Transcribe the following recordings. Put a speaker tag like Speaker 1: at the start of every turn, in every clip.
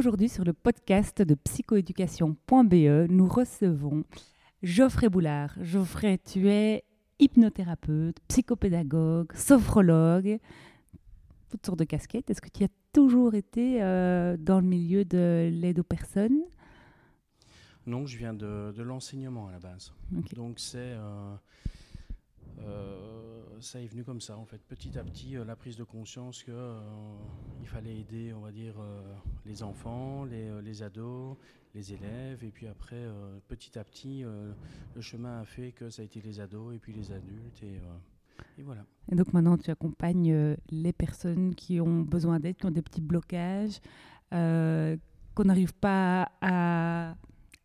Speaker 1: aujourd'hui sur le podcast de psychoéducation.be, nous recevons Geoffrey Boulard. Geoffrey, tu es hypnothérapeute, psychopédagogue, sophrologue, toutes sortes de casquettes. Est-ce que tu as toujours été euh, dans le milieu de l'aide aux personnes?
Speaker 2: Non, je viens de, de l'enseignement à la base. Donc c'est euh, euh, ça est venu comme ça en fait, petit à petit, la prise de conscience que il fallait aider, on va dire, les enfants, les, les, ados, les élèves, et puis après, petit à petit, le chemin a fait que ça a été les ados et puis les adultes et et voilà.
Speaker 1: Et donc maintenant, tu accompagnes euh, les personnes qui ont besoin d'aide, qui ont des petits blocages, euh, qu'on n'arrive pas à,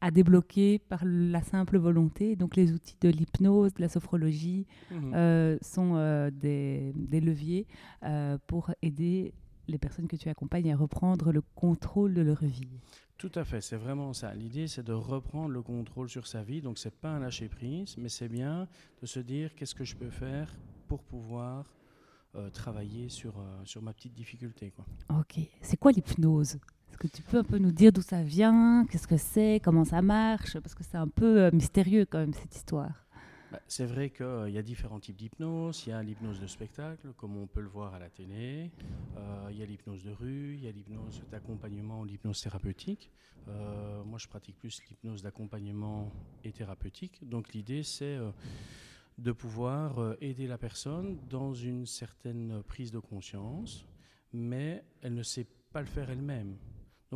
Speaker 1: à, débloquer par la simple volonté. Donc les outils de l'hypnose, de la sophrologie mhm. euh, sont des, des, leviers pour aider les personnes que tu accompagnes à reprendre le contrôle de leur vie.
Speaker 2: Tout à fait, c'est vraiment ça. L'idée, c'est de reprendre le contrôle sur sa vie. Donc, c'est pas un lâcher prise, mais c'est bien de se dire qu'est-ce que je peux faire pour pouvoir euh, travailler sur, euh, sur ma petite difficulté. Quoi.
Speaker 1: Ok. C'est quoi l'hypnose? Est-ce que tu peux un peu nous dire d'où ça vient? Qu'est-ce que c'est? Comment ça marche? Parce que c'est un peu euh, mystérieux quand même cette histoire.
Speaker 2: Bah, c'est vrai qu'il euh, y a différents types d'hypnose. Il y a l'hypnose de spectacle, comme on peut le voir à la télé. Euh, il y a l'hypnose de rue, il y a l'hypnose d'accompagnement ou l'hypnose thérapeutique. Moi, je pratique plus l'hypnose d'accompagnement et thérapeutique. Donc, l'idée, c'est de pouvoir aider la personne dans une certaine prise de conscience, mais elle ne sait pas le faire elle-même.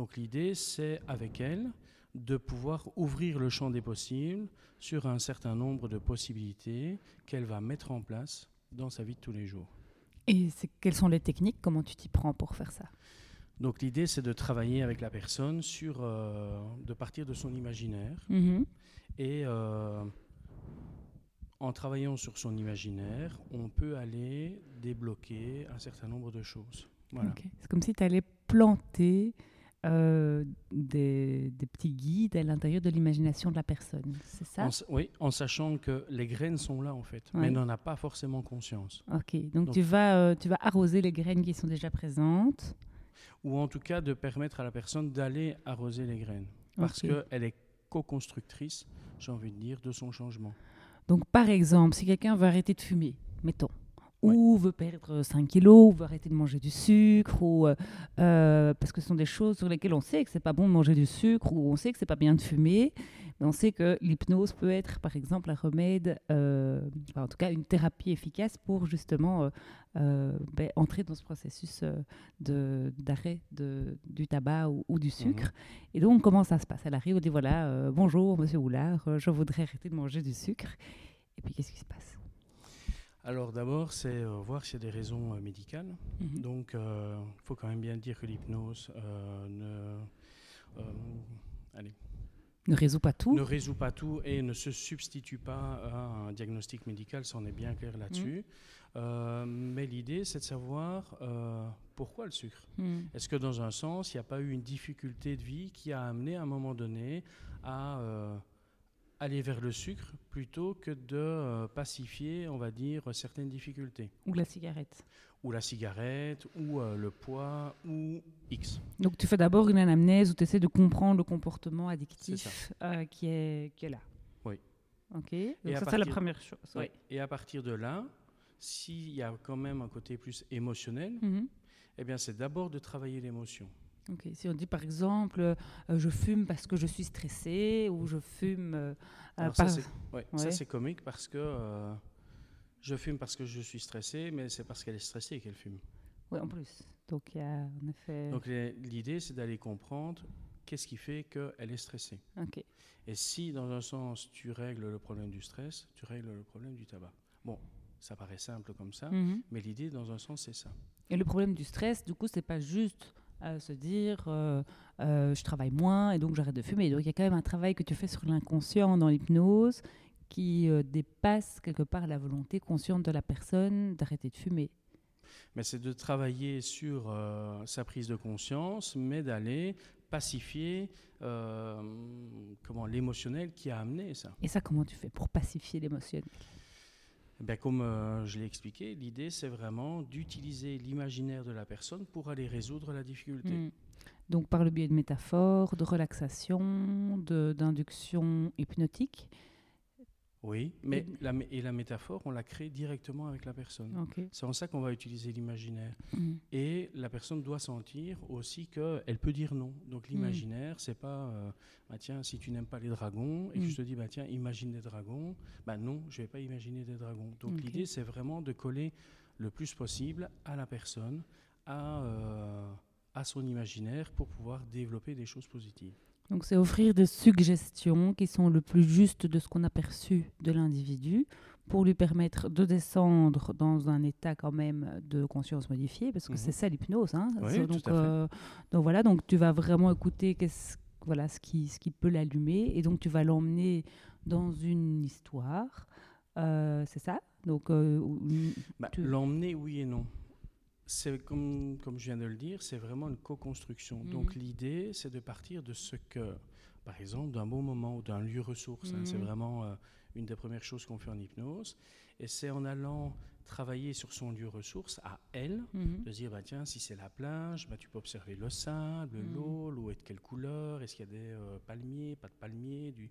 Speaker 2: Donc, l'idée, c'est avec elle de pouvoir ouvrir le champ des possibles sur un certain nombre de possibilités qu'elle va mettre en place dans sa vie de tous les jours.
Speaker 1: Et quelles sont les techniques? Comment tu t'y prends pour faire ça?
Speaker 2: Donc l'idée, c'est de travailler avec la personne sur, euh, de partir de son imaginaire
Speaker 1: mm-hmm.
Speaker 2: et euh, en travaillant sur son imaginaire, on peut aller débloquer un certain nombre de choses. Voilà.
Speaker 1: C'est comme si tu allais planter euh, des, petits guides à l'intérieur de l'imagination de la personne, c'est ça
Speaker 2: Oui, en sachant que les graines sont là en fait, mais elle n'en a pas forcément conscience.
Speaker 1: Ok, donc, tu, vas, euh, tu vas arroser les graines qui sont déjà présentes
Speaker 2: Ou en tout cas de permettre à la personne d'aller arroser les graines, parce qu'elle est co-constructrice, j'ai envie de dire, de son changement.
Speaker 1: Donc par exemple, si quelqu'un veut arrêter de fumer, mettons, ou veut perdre 5 kilos, ou veut arrêter de manger du sucre, ou, euh, euh, parce que ce sont des choses sur lesquelles on sait que c'est pas bon de manger du sucre, ou on sait que c'est pas bien de fumer, mais on sait que l'hypnose peut être, par exemple, un remède, euh, en tout cas une thérapie efficace pour justement ben, entrer dans ce processus d'arrêt du tabac ou, du sucre. Mhm. Et donc, comment ça se passe? Elle arrive, on dit voilà, bonjour Monsieur Houlard, je voudrais arrêter de manger du sucre. Et puis, qu'est-ce qui se passe?
Speaker 2: Alors d'abord, c'est euh, voir s'il y a des raisons euh, médicales. Mhm. Donc, il euh, faut quand même bien dire que l'hypnose ne,
Speaker 1: ne résout pas tout.
Speaker 2: Ne résout pas tout et ne se substitue pas à un diagnostic médical, ça on est bien clair là-dessus. Mhm. mais l'idée, c'est de savoir pourquoi le sucre. Mhm. Est-ce que dans un sens, il n'y a pas eu une difficulté de vie qui a amené à un moment donné à aller vers le sucre plutôt que de euh, pacifier, on va dire, certaines difficultés.
Speaker 1: Ou la cigarette.
Speaker 2: Ou la cigarette, ou euh, le poids, ou X.
Speaker 1: Donc tu fais d'abord une anamnèse où tu essaies de comprendre le comportement addictif euh, qui, est, qui est là.
Speaker 2: Oui.
Speaker 1: Ok. Donc ça, c'est la première chose.
Speaker 2: Oui. Et à partir de là, s'il y a quand même un côté plus émotionnel,
Speaker 1: mhm.
Speaker 2: eh bien c'est d'abord de travailler l'émotion.
Speaker 1: Si on dit par exemple, euh, je fume parce que je suis stressé ou je fume. Euh,
Speaker 2: ça, c'est comique parce que euh, je fume parce que je suis stressé, mais c'est parce qu'elle est stressée qu'elle fume.
Speaker 1: Oui, en plus. Donc, il y a en effet.
Speaker 2: Donc, l'idée, c'est d'aller comprendre qu'est-ce qui fait qu'elle est stressée.
Speaker 1: Ok.
Speaker 2: Et si, dans un sens, tu règles le problème du stress, tu règles le problème du tabac. Bon, ça paraît simple comme ça,
Speaker 1: Mhm.
Speaker 2: mais l'idée, dans un sens, c'est ça.
Speaker 1: Et le problème du stress, du coup, c'est pas juste euh, se dire euh, euh, je travaille moins et donc j'arrête de fumer. Donc il y a quand même un travail que tu fais sur l'inconscient dans l'hypnose qui euh, dépasse quelque part la volonté consciente de la personne d'arrêter de fumer.
Speaker 2: Mais c'est de travailler sur sa prise de conscience, mais d'aller pacifier comment l'émotionnel qui a amené ça.
Speaker 1: Et ça, comment tu fais pour pacifier l'émotionnel?
Speaker 2: Bien, comme euh, je l'ai expliqué, l'idée c'est vraiment d'utiliser l'imaginaire de la personne pour aller résoudre la difficulté.
Speaker 1: Mm. Donc par le biais de métaphores, de relaxation, d'induction hypnotique.
Speaker 2: Oui, mais
Speaker 1: Et-
Speaker 2: la, mé- et la métaphore, on la crée directement avec la personne. C'est en ça qu'on va utiliser l'imaginaire.
Speaker 1: Mm.
Speaker 2: Et la personne doit sentir aussi qu'elle peut dire non. Donc
Speaker 1: Mm.
Speaker 2: l'imaginaire, c'est pas, euh, bah, tiens, si tu n'aimes pas les dragons et que
Speaker 1: Mm.
Speaker 2: je te dis, bah, tiens, imagine des dragons, bah non, je vais pas imaginer des dragons. Donc l'idée, c'est vraiment de coller le plus possible à la personne, à, euh, à son imaginaire pour pouvoir développer des choses positives.
Speaker 1: Donc c'est offrir des suggestions qui sont le plus justes de ce qu'on a perçu de l'individu pour lui permettre de descendre dans un état quand même de conscience modifiée, parce que
Speaker 2: Mhm.
Speaker 1: c'est ça l'hypnose. Hein.
Speaker 2: Oui,
Speaker 1: donc, euh, donc voilà, donc tu vas vraiment écouter qu'est-ce, voilà, ce, qui, ce qui peut l'allumer, et donc tu vas l'emmener dans une histoire. Euh, c'est ça? Donc, euh,
Speaker 2: Bah,
Speaker 1: Tu-
Speaker 2: L'emmener, oui et non. C'est comme, comme je viens de le dire, c'est vraiment une co-construction.
Speaker 1: Mhm.
Speaker 2: Donc l'idée, c'est de partir de ce que, par exemple, d'un bon moment ou d'un lieu ressource. hein, c'est
Speaker 1: Mhm.
Speaker 2: vraiment euh, une des premières choses qu'on fait en hypnose. Et c'est en allant travailler sur son lieu ressource à elle,
Speaker 1: Mhm.
Speaker 2: de se dire, bah, tiens, si c'est la plage, bah, tu peux observer le sable,
Speaker 1: Mhm.
Speaker 2: l'eau, l'eau est de quelle couleur, est-ce qu'il y a des euh, palmiers, pas de palmiers. Du...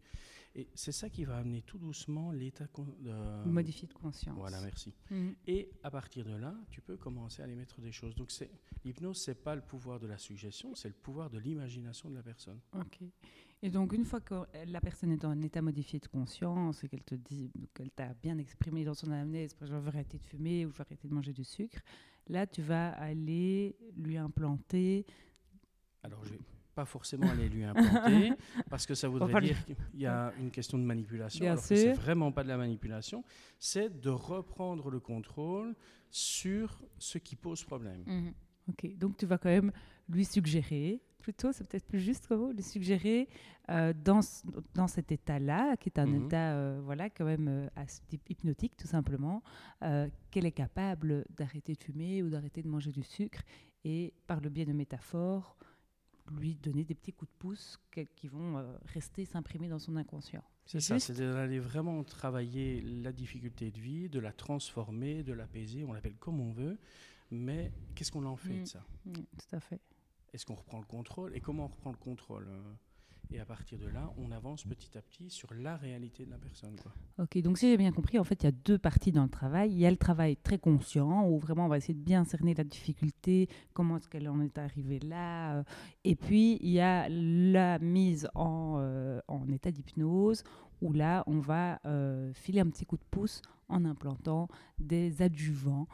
Speaker 2: Et c'est ça qui va amener tout doucement l'état con- de...
Speaker 1: Modifier de conscience.
Speaker 2: Voilà, merci.
Speaker 1: Mhm.
Speaker 2: Et à partir de là, tu peux commencer à aller mettre des choses. Donc c'est l'hypnose, c'est pas le pouvoir de la suggestion, c'est le pouvoir de l'imagination de la personne.
Speaker 1: Ok. Et donc, une fois que la personne est en état modifié de conscience et qu'elle te dit, qu'elle t'a bien exprimé dans son anamnèse, je veux arrêter de fumer ou je veux arrêter de manger du sucre, là, tu vas aller lui implanter.
Speaker 2: Alors je vais pas forcément aller lui implanter parce que ça voudrait dire qu'il y a une question de manipulation.
Speaker 1: Bien
Speaker 2: alors que c'est
Speaker 1: sûr.
Speaker 2: vraiment pas de la manipulation, c'est de reprendre le contrôle sur ce qui pose problème.
Speaker 1: Ok. Donc, tu vas quand même lui suggérer, plutôt, c'est peut-être plus juste comme lui suggérer euh, dans, dans cet état-là, qui est un
Speaker 2: Mhm.
Speaker 1: état, euh, voilà, quand même euh, hypnotique, tout simplement, euh, qu'elle est capable d'arrêter de fumer ou d'arrêter de manger du sucre et par le biais de métaphores, lui donner des petits coups de pouce qui vont rester s'imprimer dans son inconscient.
Speaker 2: C'est ça, c'est d'aller vraiment travailler la difficulté de vie, de la transformer, de l'apaiser, on l'appelle comme on veut, mais qu'est-ce qu'on en fait
Speaker 1: Mm.
Speaker 2: de ça?
Speaker 1: Mm, tout à fait.
Speaker 2: Est-ce qu'on reprend le contrôle Et comment on reprend le contrôle euh Et à partir de là, on avance petit à petit sur la réalité de la personne.
Speaker 1: Ok, donc si j'ai bien compris, en fait, il y a deux parties dans le travail. Il y a le travail très conscient, où vraiment on va essayer de bien cerner la difficulté, comment est-ce qu'elle en est arrivée là. euh, Et puis, il y a la mise en, euh, en état d'hypnose, où là, on va filer un petit coup de pouce en implantant des adjuvants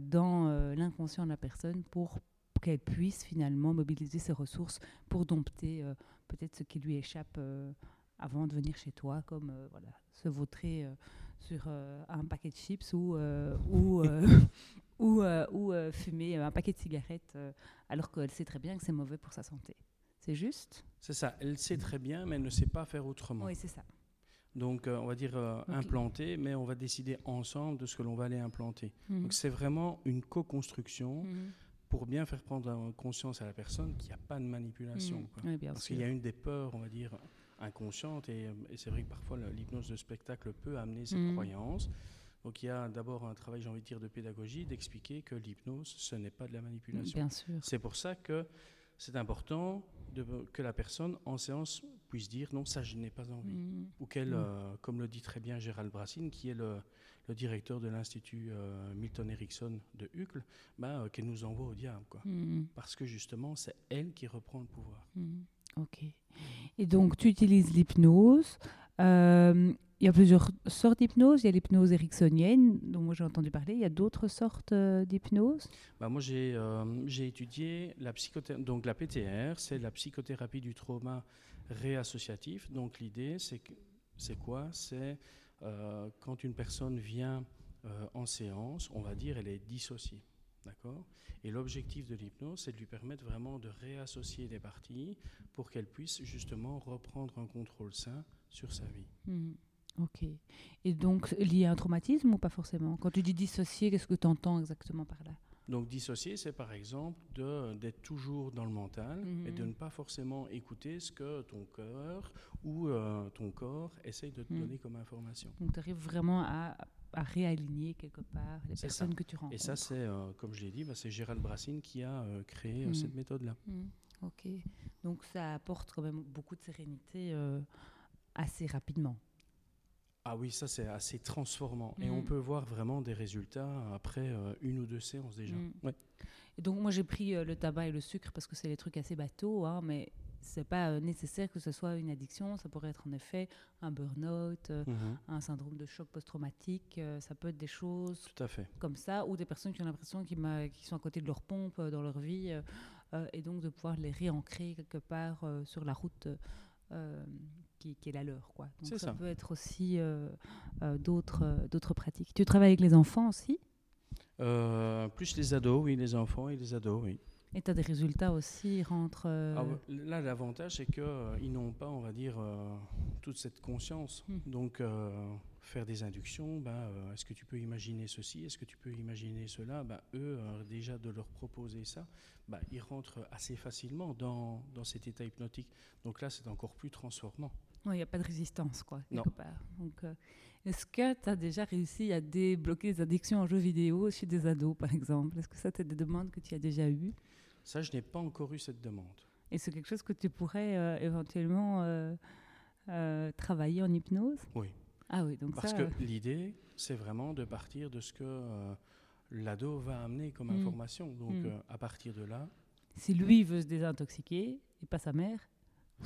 Speaker 1: dans l'inconscient de la personne pour qu'elle puisse finalement mobiliser ses ressources pour dompter euh, peut-être ce qui lui échappe euh, avant de venir chez toi, comme euh, voilà, se vautrer sur un paquet de chips ou, ou, ou, ou, fumer un paquet de cigarettes alors qu'elle sait très bien que c'est mauvais pour sa santé. C'est juste?
Speaker 2: C'est ça, elle sait très bien, mais elle ne sait pas faire autrement.
Speaker 1: Oui, c'est ça.
Speaker 2: Donc, euh, on va dire euh, implanter, mais on va décider ensemble de ce que l'on va aller implanter.
Speaker 1: Mhm.
Speaker 2: Donc, c'est vraiment une co-construction
Speaker 1: Mhm.
Speaker 2: Pour bien faire prendre conscience à la personne qu'il n'y a pas de manipulation. Quoi.
Speaker 1: Oui, bien
Speaker 2: Parce qu'il y a une des peurs, on va dire, inconscientes, et, et c'est vrai que parfois l'hypnose de spectacle peut amener cette
Speaker 1: Mhm.
Speaker 2: croyance. Donc il y a d'abord un travail, j'ai envie de dire, de pédagogie, d'expliquer que l'hypnose, ce n'est pas de la manipulation.
Speaker 1: Bien sûr.
Speaker 2: C'est pour ça que c'est important de- que la personne en séance puisse dire non, ça je n'ai pas envie.
Speaker 1: Mhm.
Speaker 2: Ou qu'elle,
Speaker 1: Mhm.
Speaker 2: euh, comme le dit très bien Gérald Brassine, qui est le, le directeur de l'Institut euh, Milton Erickson de Hucle, bah, euh, qu'elle nous envoie au diable. Quoi.
Speaker 1: Mhm.
Speaker 2: Parce que justement, c'est elle qui reprend le pouvoir.
Speaker 1: Mhm. Ok. Et donc, tu utilises l'hypnose. Euh, il y a plusieurs sortes d'hypnose. Il y a l'hypnose ericksonienne, dont moi j'ai entendu parler. Il y a d'autres sortes d'hypnose?
Speaker 2: Bah, moi, j'ai euh, étudié la. Donc, la PTR, c'est la psychothérapie du trauma réassociatif. Donc, l'idée, c'est quoi? C'est euh, quand une personne vient euh, en séance, on va dire, elle est dissociée. D'accord? Et l'objectif de l'hypnose, c'est de lui permettre vraiment de réassocier les parties pour qu'elle puisse justement reprendre un contrôle sain sur sa vie.
Speaker 1: Mhm. Ok. Et donc, lié à un traumatisme ou pas forcément? Quand tu dis dissocier, qu'est-ce que tu entends exactement par là?
Speaker 2: Donc dissocier, c'est par exemple d'être toujours dans le mental et de
Speaker 1: Mhm.
Speaker 2: ne pas forcément écouter ce que ton cœur ou euh, ton corps essaye de te
Speaker 1: Mhm.
Speaker 2: donner comme information.
Speaker 1: Donc, tu arrives vraiment à, à réaligner quelque part les personnes que tu rencontres.
Speaker 2: Et ça, c'est, euh, comme je l'ai dit, bah, c'est Gérald Brassine qui a euh, créé
Speaker 1: Mhm.
Speaker 2: cette méthode-là.
Speaker 1: Mhm. Ok. Donc, ça apporte quand même beaucoup de sérénité assez rapidement.
Speaker 2: Ah oui, ça c'est assez transformant. Et on
Speaker 1: Mhm.
Speaker 2: peut voir vraiment des résultats après euh, une ou deux séances déjà. Ouais.
Speaker 1: Et donc, moi, j'ai pris euh, le tabac et le sucre parce que c'est des trucs assez bateaux, hein, mais c'est pas euh, nécessaire que ce soit une addiction. Ça pourrait être en effet un burn-out,
Speaker 2: Mhm.
Speaker 1: un syndrome de choc post-traumatique. ça peut être des choses
Speaker 2: Tout à fait.
Speaker 1: comme ça, ou des personnes qui ont l'impression qu'ils sont à côté de leur pompe dans leur vie, et donc de pouvoir les réancrer quelque part sur la route qui, qui est la leur. Quoi. Donc ça,
Speaker 2: ça.
Speaker 1: peut être aussi euh, euh, d'autres euh, d'autres pratiques. Tu travailles avec les enfants aussi,
Speaker 2: Euh, plus les ados, oui, les enfants et les ados, oui.
Speaker 1: et tu as des résultats aussi, rentrent...
Speaker 2: Ah ouais, là, l'avantage, c'est qu'ils n'ont pas, on va dire, toute cette conscience.
Speaker 1: Mhm.
Speaker 2: Donc, faire des inductions, euh, est-ce que tu peux imaginer ceci Est-ce que tu peux imaginer cela? Ben, Eux, déjà de leur proposer ça, ben, ils rentrent assez facilement dans, dans cet état hypnotique. Donc là, c'est encore plus transformant.
Speaker 1: Il n'y a pas de résistance, quoi,
Speaker 2: Non.
Speaker 1: quelque part. Donc, euh, est-ce que tu as déjà réussi à débloquer les addictions en jeux vidéo chez des ados, par exemple? Est-ce que ça, c'est des demandes que tu as déjà eues?
Speaker 2: Ça, je n'ai pas encore eu cette demande.
Speaker 1: Et c'est quelque chose que tu pourrais euh, éventuellement euh, travailler en hypnose?
Speaker 2: Oui.
Speaker 1: Ah oui, donc
Speaker 2: Parce
Speaker 1: ça...
Speaker 2: que l'idée, c'est vraiment de partir de ce que l'ado va amener comme
Speaker 1: Mm.
Speaker 2: information. Donc,
Speaker 1: Mm.
Speaker 2: à partir de là,
Speaker 1: si lui veut se désintoxiquer, et pas sa mère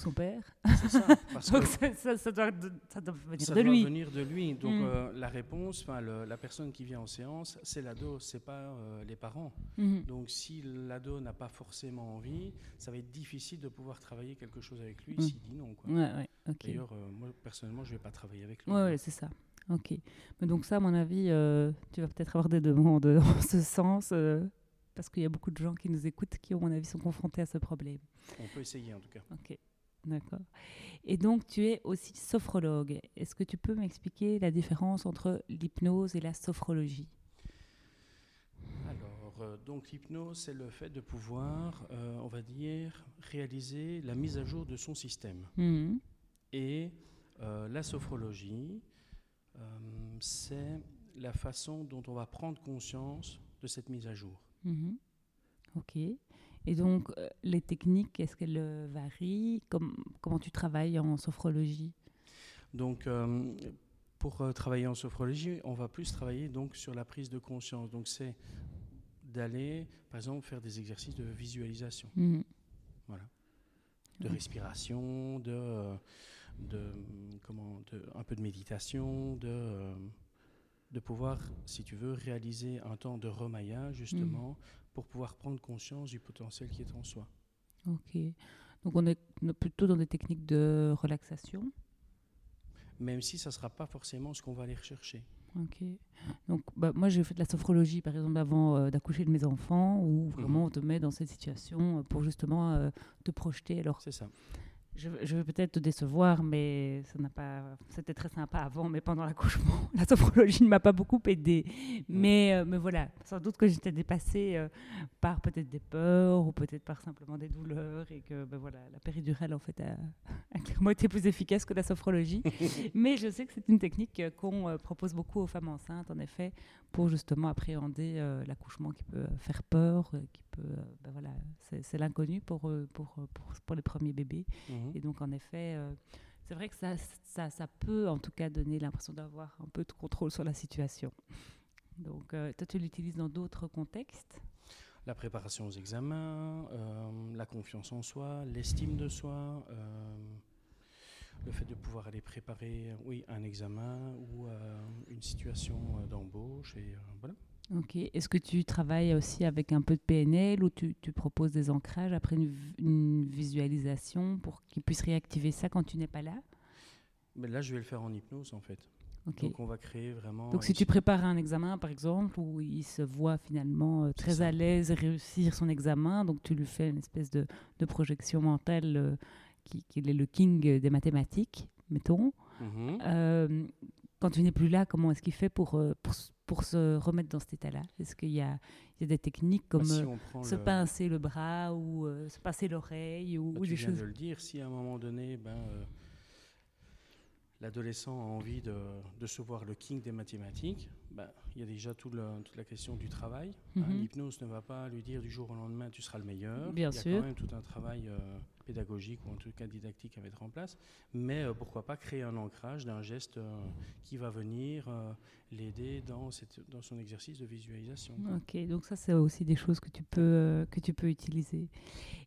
Speaker 1: son père,
Speaker 2: c'est ça. Parce
Speaker 1: donc
Speaker 2: que
Speaker 1: ça, doit, ça doit venir
Speaker 2: ça
Speaker 1: de
Speaker 2: doit
Speaker 1: lui.
Speaker 2: venir de lui. Donc,
Speaker 1: Mm.
Speaker 2: euh, la réponse, enfin, le- la personne qui vient en séance, c'est l'ado, c'est pas euh, les parents.
Speaker 1: Mhm.
Speaker 2: Donc, si l'ado n'a pas forcément envie, ça va être difficile de pouvoir travailler quelque chose avec lui
Speaker 1: Mm.
Speaker 2: s'il dit non. quoi.
Speaker 1: Ouais, ouais, ok.
Speaker 2: D'ailleurs, euh, moi, personnellement, je vais pas travailler avec lui.
Speaker 1: Ouais, ouais, c'est ça. Ok. Mais donc ça, à mon avis, tu vas peut-être avoir des demandes en ce sens, parce qu'il y a beaucoup de gens qui nous écoutent qui, à mon avis, sont confrontés à ce problème.
Speaker 2: On peut essayer, en tout cas.
Speaker 1: Ok, d'accord. Et donc, tu es aussi sophrologue. Est-ce que tu peux m'expliquer la différence entre l'hypnose et la sophrologie?
Speaker 2: Alors, euh, donc l'hypnose, c'est le fait de pouvoir, euh, on va dire, réaliser la mise à jour de son système.
Speaker 1: Mhm.
Speaker 2: Et euh, la sophrologie, c'est la façon dont on va prendre conscience de cette mise à jour.
Speaker 1: Mhm. Ok. Et donc, euh, les techniques, est-ce qu'elles euh, varient? Comme- Comment tu travailles en sophrologie?
Speaker 2: Donc, euh, pour euh, travailler en sophrologie, on va plus travailler donc sur la prise de conscience. Donc, c'est d'aller, par exemple, faire des exercices de visualisation.
Speaker 1: Mhm.
Speaker 2: de
Speaker 1: Ouais.
Speaker 2: respiration, de, de, comment, de, un peu de méditation, de, de pouvoir, si tu veux, réaliser un temps de remaillage, justement, pour pouvoir prendre conscience du potentiel qui est en soi.
Speaker 1: Ok. Donc, on est plutôt dans des techniques de relaxation.
Speaker 2: Même si ça ne sera pas forcément ce qu'on va aller rechercher.
Speaker 1: Ok. Donc, bah, moi, j'ai fait de la sophrologie, par exemple, avant euh, d'accoucher de mes enfants, où vraiment on te met dans cette situation euh, pour justement euh, te projeter. Alors,
Speaker 2: C'est ça.
Speaker 1: Je, je vais peut-être te décevoir, mais ça n'a pas. C'était très sympa avant, mais pendant l'accouchement, la sophrologie ne m'a pas beaucoup aidée. Mais, euh, mais voilà, sans doute que j'étais dépassée euh, par peut-être des peurs ou peut-être par simplement des douleurs et que ben voilà, la péridurale en fait a, a clairement été plus efficace que la sophrologie. mais je sais que c'est une technique euh, qu'on euh, propose beaucoup aux femmes enceintes, en effet, pour justement appréhender euh, l'accouchement qui peut faire peur, qui euh, ben voilà, c'est l'inconnu pour, pour, euh, pour, pour les premiers bébés.
Speaker 2: Mhm.
Speaker 1: Et donc, en effet, euh, c'est vrai que ça, ça, ça peut en tout cas donner l'impression d'avoir un peu de contrôle sur la situation. Donc, euh, toi, tu l'utilises dans d'autres contextes?
Speaker 2: La préparation aux examens, euh, la confiance en soi, l'estime de soi, euh, le fait de pouvoir aller préparer oui, un examen ou euh, une situation euh, d'embauche. Et euh, voilà.
Speaker 1: Ok. Est-ce que tu travailles aussi avec un peu de PNL ou tu, tu proposes des ancrages après une, visualisation pour qu'ils puissent réactiver ça quand tu n'es pas là?
Speaker 2: Mais là, je vais le faire en hypnose, en fait. Donc on va créer vraiment.
Speaker 1: Donc si tu prépares un examen, par exemple, où il se voit finalement euh, très à l'aise réussir son examen, donc tu lui fais une espèce de, de projection mentale euh, qui- qu'il est le king des mathématiques, mettons.
Speaker 2: Mhm.
Speaker 1: Euh, quand tu n'es plus là, comment est-ce qu'il fait pour, pour se remettre dans cet état-là? Est-ce qu'il y a, il y a des techniques comme
Speaker 2: Bah, si
Speaker 1: euh, se
Speaker 2: le-
Speaker 1: pincer le bras ou euh, se passer l'oreille ou,
Speaker 2: Bah,
Speaker 1: ou des
Speaker 2: viens
Speaker 1: choses?
Speaker 2: de le dire, si à un moment donné, ben, euh, l'adolescent a envie de, de se voir le king des mathématiques, ben, il y a déjà tout le- toute la question du travail. hein.
Speaker 1: Mhm.
Speaker 2: L'hypnose ne va pas lui dire du jour au lendemain tu seras le meilleur.
Speaker 1: Bien
Speaker 2: il y a
Speaker 1: sûr.
Speaker 2: quand même tout un travail euh, pédagogique ou en tout cas didactique à mettre en place. Mais euh, pourquoi pas créer un ancrage d'un geste euh, qui va venir l'aider dans, cette- dans son exercice de visualisation.
Speaker 1: Ok, donc ça c'est aussi des choses que tu peux que tu peux utiliser.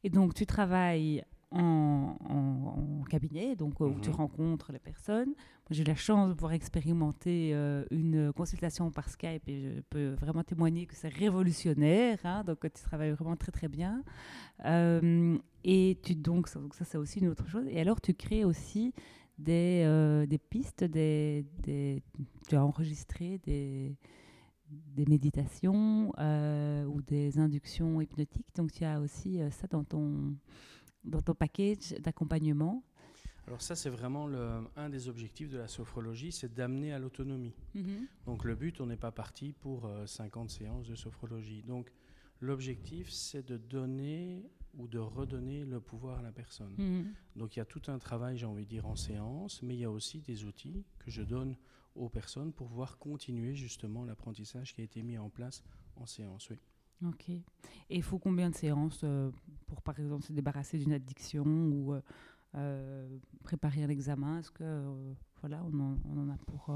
Speaker 1: Et donc tu travailles en, en- en cabinet, donc euh, où tu
Speaker 2: Mhm.
Speaker 1: rencontres les personnes. J'ai eu la chance de pouvoir expérimenter euh, une consultation par Skype et je peux vraiment témoigner que c'est révolutionnaire. hein, donc tu travailles vraiment très très bien. Euh, et tu donc ça, donc ça c'est aussi une autre chose. Et alors tu crées aussi des, des pistes, des, des- tu as enregistré des, des méditations ou des inductions hypnotiques. Donc tu as aussi ça dans ton, dans ton package d'accompagnement.
Speaker 2: Alors ça, c'est vraiment le- un des objectifs de la sophrologie, c'est d'amener à l'autonomie. Donc le but, on n'est pas parti pour euh, 50 séances de sophrologie. Donc l'objectif, c'est de donner ou de redonner le pouvoir à la personne.
Speaker 1: Mhm.
Speaker 2: Donc il y a tout un travail, j'ai envie de dire, en séance, mais il y a aussi des outils que je donne aux personnes pour pouvoir continuer justement l'apprentissage qui a été mis en place en séance. Oui.
Speaker 1: Ok. Et il faut combien de séances euh, pour, par exemple, se débarrasser d'une addiction ou euh, euh, préparer un examen? Est-ce que euh, voilà, on en, on en a pour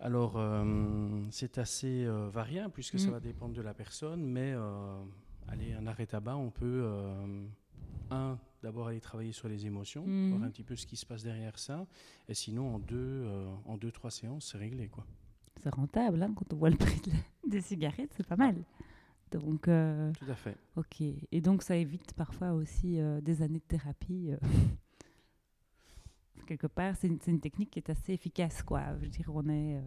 Speaker 2: Alors, c'est assez variable puisque ça
Speaker 1: Mm.
Speaker 2: va dépendre de la personne, mais allez, un arrêt tabac, on peut, un, d'abord aller travailler sur les émotions,
Speaker 1: Mhm.
Speaker 2: voir un petit peu ce qui se passe derrière ça, et sinon, en deux, en deux trois séances, c'est réglé. Quoi.
Speaker 1: C'est rentable hein, quand on voit le prix de la- des cigarettes, c'est pas mal. Donc, euh,
Speaker 2: Tout à fait.
Speaker 1: ok. Et donc, ça évite parfois aussi euh, des années de thérapie. euh. Quelque part, c'est une, technique qui est assez efficace, quoi. Je veux dire, on est.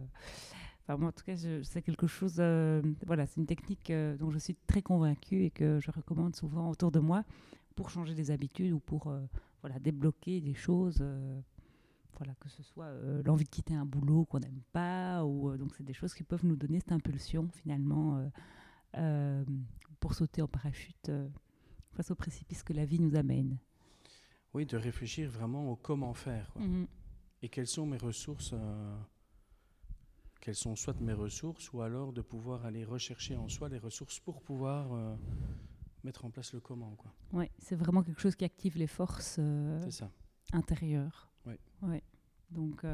Speaker 1: Enfin, moi, en tout cas, c'est quelque chose. voilà, c'est une technique dont je suis très convaincue et que je recommande souvent autour de moi pour changer des habitudes ou pour voilà, débloquer des choses. voilà, que ce soit euh, l'envie de quitter un boulot qu'on n'aime pas, ou euh, donc c'est des choses qui peuvent nous donner cette impulsion finalement euh, euh, pour sauter en parachute euh, face au précipice que la vie nous amène.
Speaker 2: Oui, de réfléchir vraiment au comment faire. quoi.
Speaker 1: Mhm.
Speaker 2: Et quelles sont mes ressources euh, Quelles sont soit mes ressources, ou alors de pouvoir aller rechercher en soi les ressources pour pouvoir mettre en place le comment. Quoi.
Speaker 1: Ouais, c'est vraiment quelque chose qui active les forces
Speaker 2: ça.
Speaker 1: intérieures.
Speaker 2: Ouais.
Speaker 1: Ouais. Donc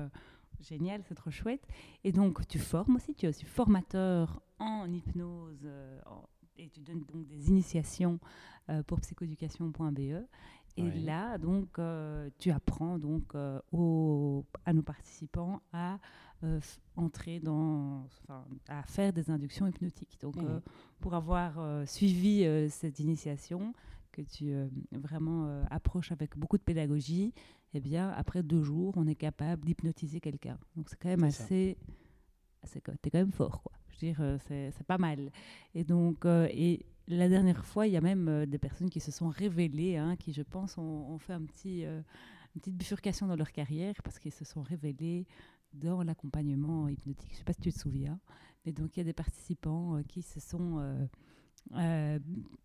Speaker 1: génial, c'est trop chouette. Et donc tu formes aussi, tu es aussi formateur en hypnose euh, en- et tu donnes donc des initiations euh, pour psychoéducation.be. Et là, donc, euh, tu apprends donc euh, aux- à nos participants à entrer dans, à faire des inductions hypnotiques. Donc, pour avoir suivi cette initiation que tu euh, vraiment euh, approches avec beaucoup de pédagogie, eh bien, après deux jours, on est capable d'hypnotiser quelqu'un. Donc, c'est quand même assez, t'es quand même fort, quoi. Je veux dire, euh, c'est pas mal. Et donc, euh, et la dernière fois, il y a même des personnes qui se sont révélées, hein, qui, je pense, ont, ont fait un petit, une petite bifurcation dans leur carrière parce qu'ils se sont révélés dans l'accompagnement hypnotique. Je ne sais pas si tu te souviens, mais donc il y a des participants qui se sont... euh,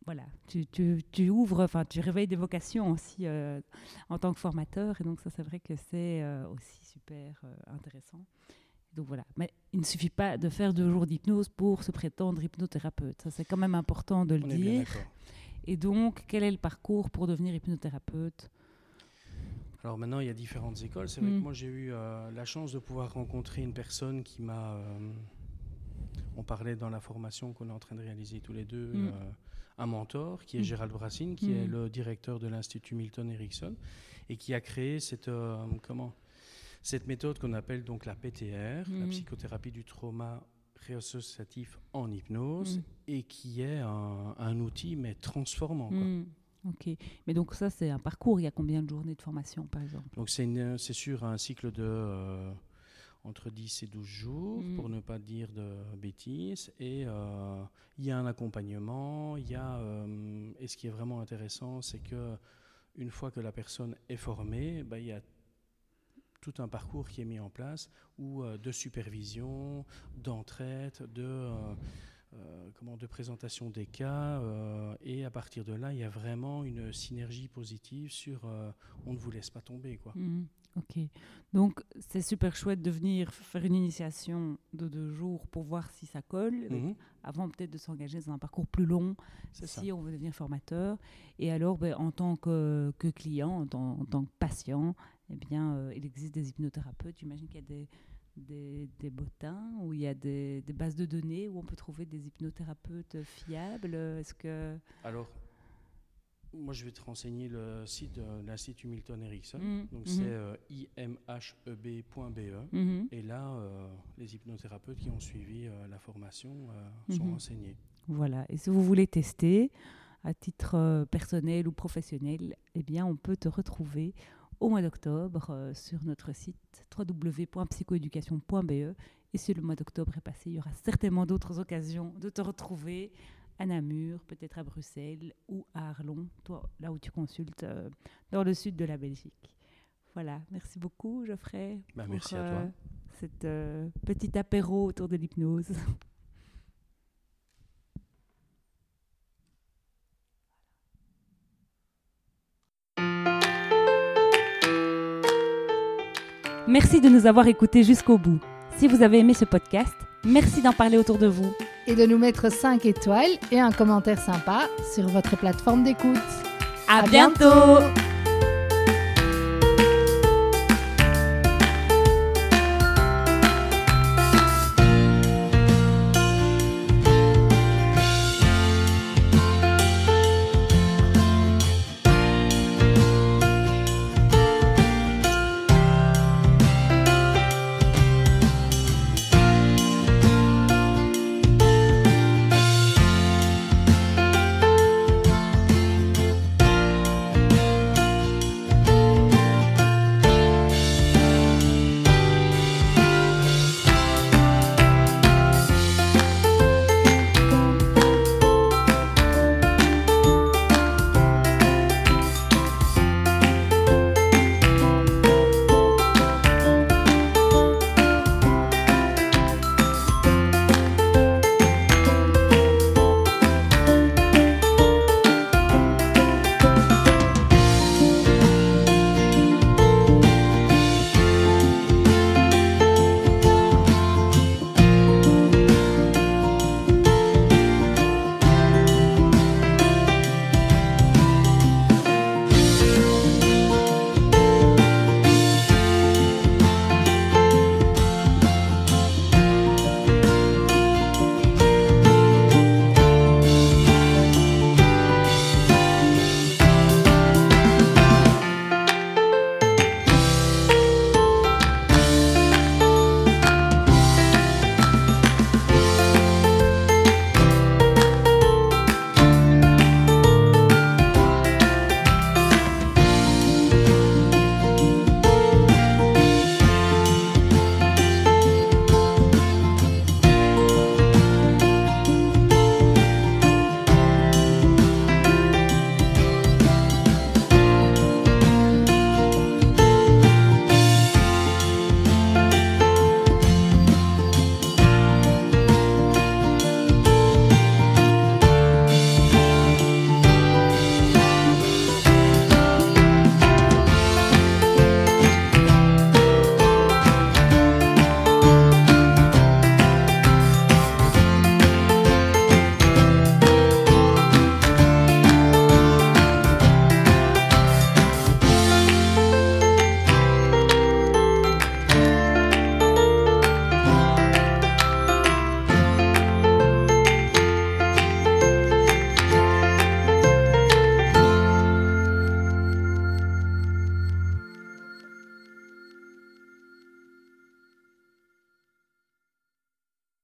Speaker 1: voilà, tu, tu, tu ouvres, enfin tu réveilles des vocations aussi euh, en tant que formateur, et donc ça c'est vrai que c'est euh, aussi super intéressant. Donc voilà, mais il ne suffit pas de faire deux jours d'hypnose pour se prétendre hypnothérapeute. Ça c'est quand même important de le
Speaker 2: On
Speaker 1: dire. Et donc, quel est le parcours pour devenir hypnothérapeute?
Speaker 2: Alors maintenant, il y a différentes écoles. C'est vrai
Speaker 1: Mm.
Speaker 2: que moi, j'ai eu la chance de pouvoir rencontrer une personne qui m'a... on parlait dans la formation qu'on est en train de réaliser tous les deux,
Speaker 1: Mm.
Speaker 2: euh, un mentor qui est
Speaker 1: Mm.
Speaker 2: Gérald Brassine, qui est
Speaker 1: Mm.
Speaker 2: le directeur de l'Institut Milton Erickson, et qui a créé cette, euh, comment, cette méthode qu'on appelle donc la PTR, la psychothérapie du trauma réassociatif en hypnose, et qui est un, un outil mais transformant. quoi.
Speaker 1: Ok. Mais donc ça, c'est un parcours. Il y a combien de journées de formation, par exemple?
Speaker 2: Donc c'est sur un cycle de euh, entre 10 et 12 jours,
Speaker 1: Mhm.
Speaker 2: pour ne pas dire de bêtises. Et euh, il y a un accompagnement. Il y a, euh, et ce qui est vraiment intéressant, c'est que une fois que la personne est formée, ben, il y a tout un parcours qui est mis en place où, euh, de supervision, d'entraide, de, comment, de présentation des cas. et à partir de là, il y a vraiment une synergie positive sur on ne vous laisse pas tomber. Quoi.
Speaker 1: Mhm. Ok. Donc, c'est super chouette de venir faire une initiation de deux jours pour voir si ça colle,
Speaker 2: Mhm.
Speaker 1: avant peut-être de s'engager dans un parcours plus long
Speaker 2: ça.
Speaker 1: si on veut devenir formateur. Et alors, ben, en tant que, que client, en tant, en tant que patient, eh bien, euh, il existe des hypnothérapeutes. J'imagine qu'il y a des, des, des bottins ou il y a des, des bases de données où on peut trouver des hypnothérapeutes fiables. Est-ce que...
Speaker 2: Alors, moi, je vais te renseigner le site de l'Institut Milton Erickson.
Speaker 1: Mhm,
Speaker 2: Donc,
Speaker 1: mhm.
Speaker 2: c'est euh, imheb.be.
Speaker 1: Mhm.
Speaker 2: Et là, euh, les hypnothérapeutes qui ont suivi euh, la formation euh, sont
Speaker 1: Mhm.
Speaker 2: renseignés.
Speaker 1: Voilà. Et si vous voulez tester à titre personnel ou professionnel, eh bien, on peut te retrouver au mois d'octobre sur notre site www.psychoéducation.be. Et si le mois d'octobre est passé, il y aura certainement d'autres occasions de te retrouver à Namur, peut-être à Bruxelles ou à Arlon, toi, là où tu consultes euh, dans le sud de la Belgique. Voilà. Merci beaucoup, Geoffrey.
Speaker 2: Bah,
Speaker 1: pour,
Speaker 2: merci à toi.
Speaker 1: euh, Cet euh, petit apéro autour de l'hypnose. Merci de nous avoir écoutés jusqu'au bout. Si vous avez aimé ce podcast, merci d'en parler autour de vous.
Speaker 3: Et de nous mettre 5 étoiles et un commentaire sympa sur votre plateforme d'écoute.
Speaker 1: À,
Speaker 3: À
Speaker 1: bientôt.
Speaker 3: bientôt